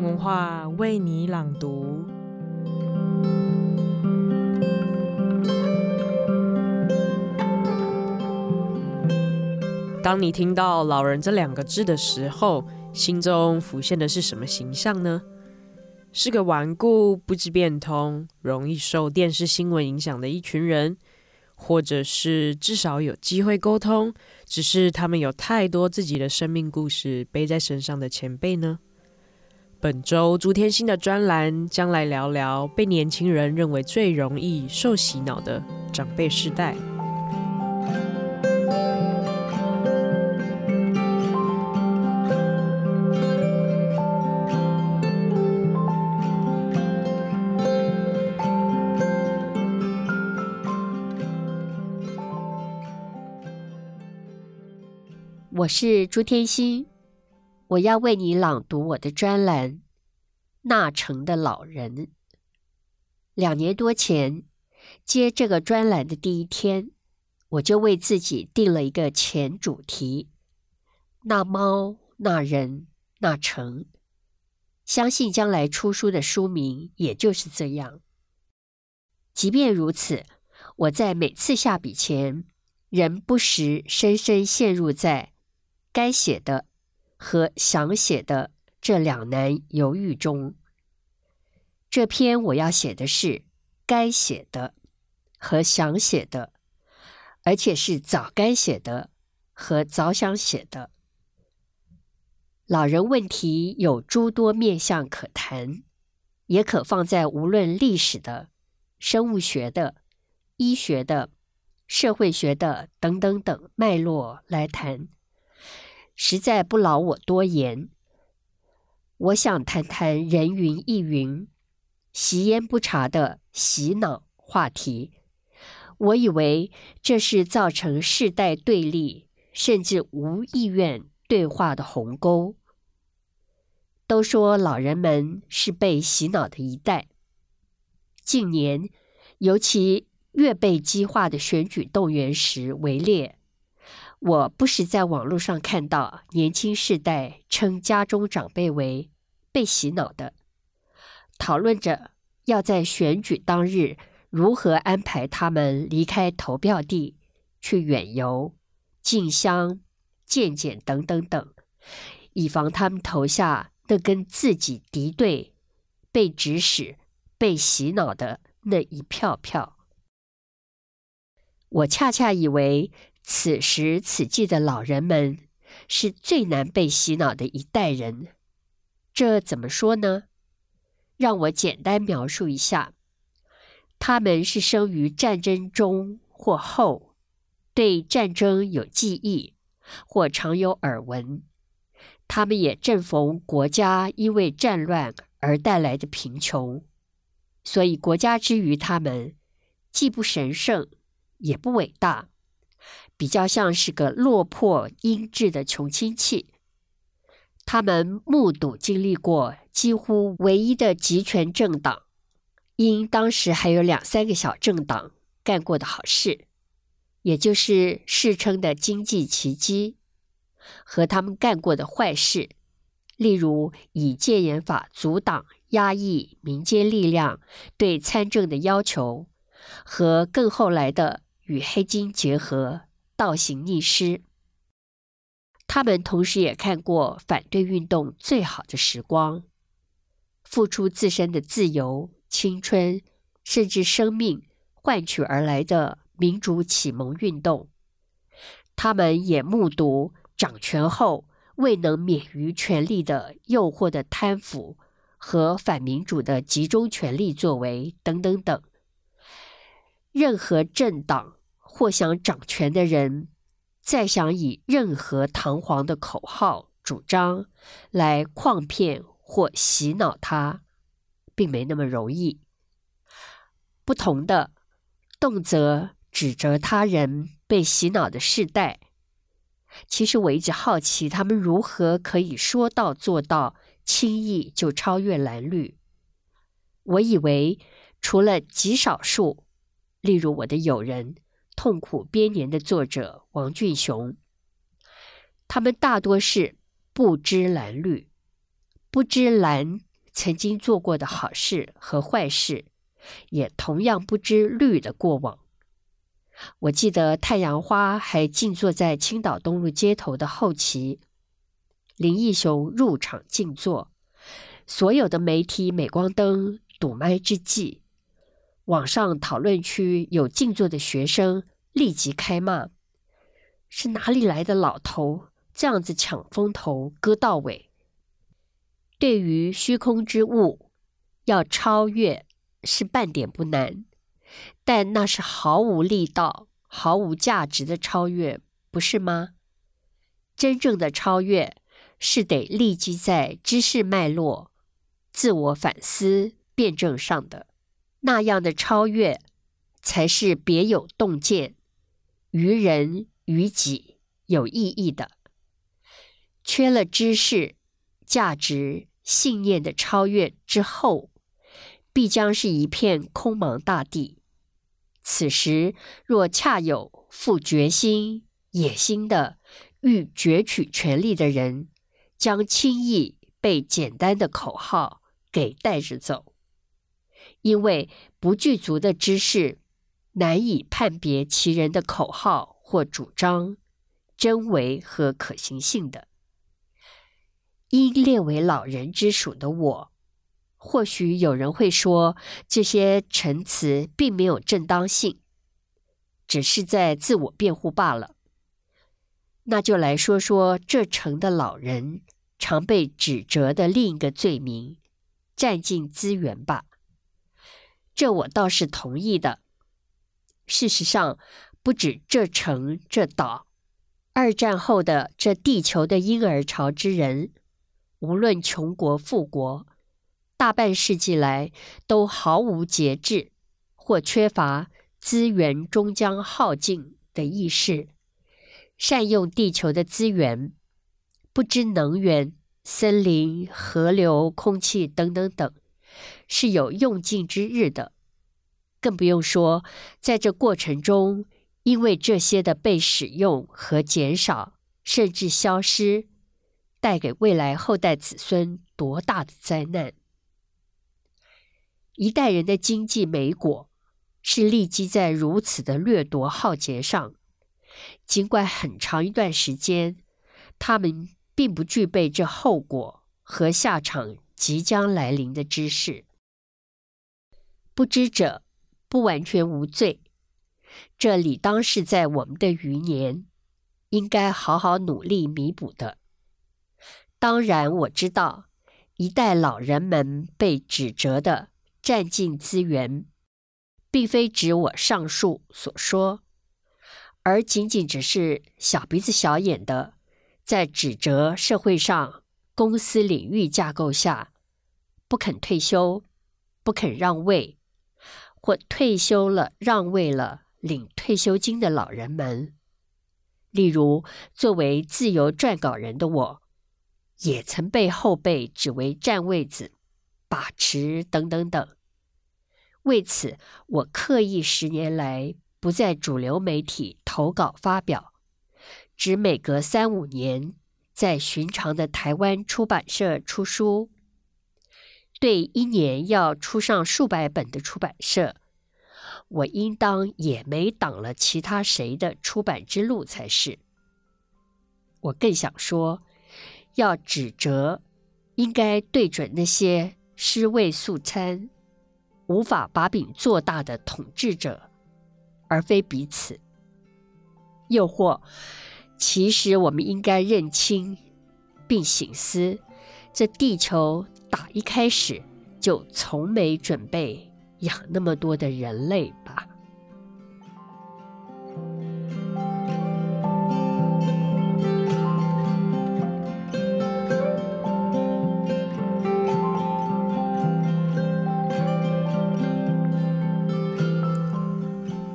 文化为你朗读。当你听到“老人”这两个字的时候，心中浮现的是什么形象呢？是个顽固、不知变通、容易受电视新闻影响的一群人，或者是至少有机会沟通，只是他们有太多自己的生命故事背在身上的前辈呢？本周朱天心的专栏将来聊聊被年轻人认为最容易受洗脑的长辈世代。我是朱天心，我要为你朗读我的专栏《纳城的老人》。两年多前接这个专栏的第一天，我就为自己定了一个前主题：纳猫、纳人、纳城。相信将来出书的书名也就是这样。即便如此，我在每次下笔前，仍不时深深陷入在。该写的和想写的这两难犹豫中，这篇我要写的是该写的和想写的，而且是早该写的和早想写的。老人问题有诸多面向可谈，也可放在无论历史的、生物学的、医学的、社会学的等等等脉络来谈。实在不劳我多言，我想谈谈人云亦云、习焉不察的洗脑话题。我以为这是造成世代对立，甚至无意愿对话的鸿沟。都说老人们是被洗脑的一代，近年尤其越被激化的选举动员时为烈。我不时在网络上看到年轻世代称家中长辈为被洗脑的，讨论着要在选举当日如何安排他们离开投票地去远游、进香、见检等等等，以防他们投下那跟自己敌对、被指使、被洗脑的那一票票。我恰恰以为。此时此际的老人们是最难被洗脑的一代人，这怎么说呢？让我简单描述一下：他们是生于战争中或后，对战争有记忆或常有耳闻。他们也正逢国家因为战乱而带来的贫穷，所以国家之于他们既不神圣，也不伟大。比较像是个落魄英智的穷亲戚，他们目睹经历过几乎唯一的集权政党，因当时还有两三个小政党干过的好事，也就是世称的经济奇迹，和他们干过的坏事，例如以戒严法阻挡、压抑民间力量对参政的要求，和更后来的与黑金结合。倒行逆施，他们同时也看过反对运动最好的时光，付出自身的自由、青春，甚至生命换取而来的民主启蒙运动。他们也目睹掌权后未能免于权力的诱惑的贪腐和反民主的集中权力作为等等等。任何政党。或想掌权的人，再想以任何堂皇的口号、主张来诓骗或洗脑他，并没那么容易。不同的，动辄指责他人被洗脑的世代，其实我一直好奇，他们如何可以说到做到，轻易就超越蓝绿？我以为，除了极少数，例如我的友人。痛苦编年的作者王俊雄，他们大多是不知蓝绿，不知蓝曾经做过的好事和坏事，也同样不知绿的过往。我记得太阳花还静坐在青岛东路街头的后期，林义雄入场静坐，所有的媒体镁光灯堵麦之际，网上讨论区有静坐的学生立即开骂：“是哪里来的老头，这样子抢风头，割稻尾？”对于虚空之物，要超越是半点不难，但那是毫无力道、毫无价值的超越，不是吗？真正的超越是得立即在知识脉络、自我反思、辩证上的，那样的超越才是别有洞见、于人于己有意义的。缺了知识、价值。信念的超越之后，必将是一片空茫大地。此时若恰有负决心、野心的欲攫取权力的人，将轻易被简单的口号给带着走，因为不具足的知识，难以判别其人的口号或主张真伪和可行性的。因列为老人之属的我，或许有人会说，这些陈词并没有正当性，只是在自我辩护罢了。那就来说说这城的老人常被指责的另一个罪名——占尽资源吧。这我倒是同意的。事实上，不止这城这岛，二战后的这地球的婴儿潮之人。无论穷国富国，大半世纪来都毫无节制，或缺乏资源终将耗尽的意识，善用地球的资源，不知能源、森林、河流、空气等等等，是有用尽之日的。更不用说，在这过程中，因为这些的被使用和减少，甚至消失。带给未来后代子孙多大的灾难！一代人的经济美果是立基在如此的掠夺浩劫上，尽管很长一段时间，他们并不具备这后果和下场即将来临的知识。不知者不完全无罪，这理当是在我们的余年应该好好努力弥补的。当然，我知道一代老人们被指责的占尽资源，并非指我上述所说，而仅仅只是小鼻子小眼的，在指责社会上公司领域架构下不肯退休、不肯让位，或退休了让位了领退休金的老人们。例如，作为自由撰稿人的我。也曾被后辈指为占位子、把持等等等。为此，我刻意十年来不在主流媒体投稿发表，只每隔三五年在寻常的台湾出版社出书。对一年要出上数百本的出版社，我应当也没挡了其他谁的出版之路才是。我更想说。要指责，应该对准那些尸位素餐、无法把饼做大的统治者，而非彼此。又或，其实我们应该认清并省思，这地球打一开始就从没准备养那么多的人类吧。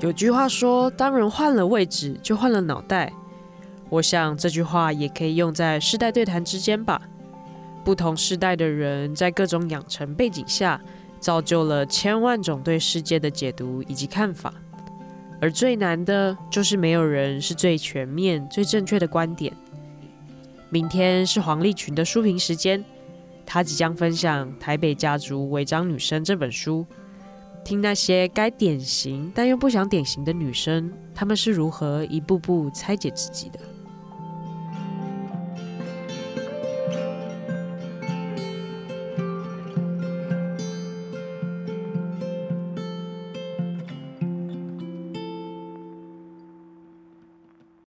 有句话说：“当人换了位置，就换了脑袋。”我想这句话也可以用在世代对谈之间吧。不同世代的人在各种养成背景下，造就了千万种对世界的解读以及看法。而最难的就是没有人是最全面、最正确的观点。明天是黄立群的书评时间，他即将分享《台北家族违章女生》这本书，听那些该典型但又不想典型的女生，她们是如何一步步拆解自己的。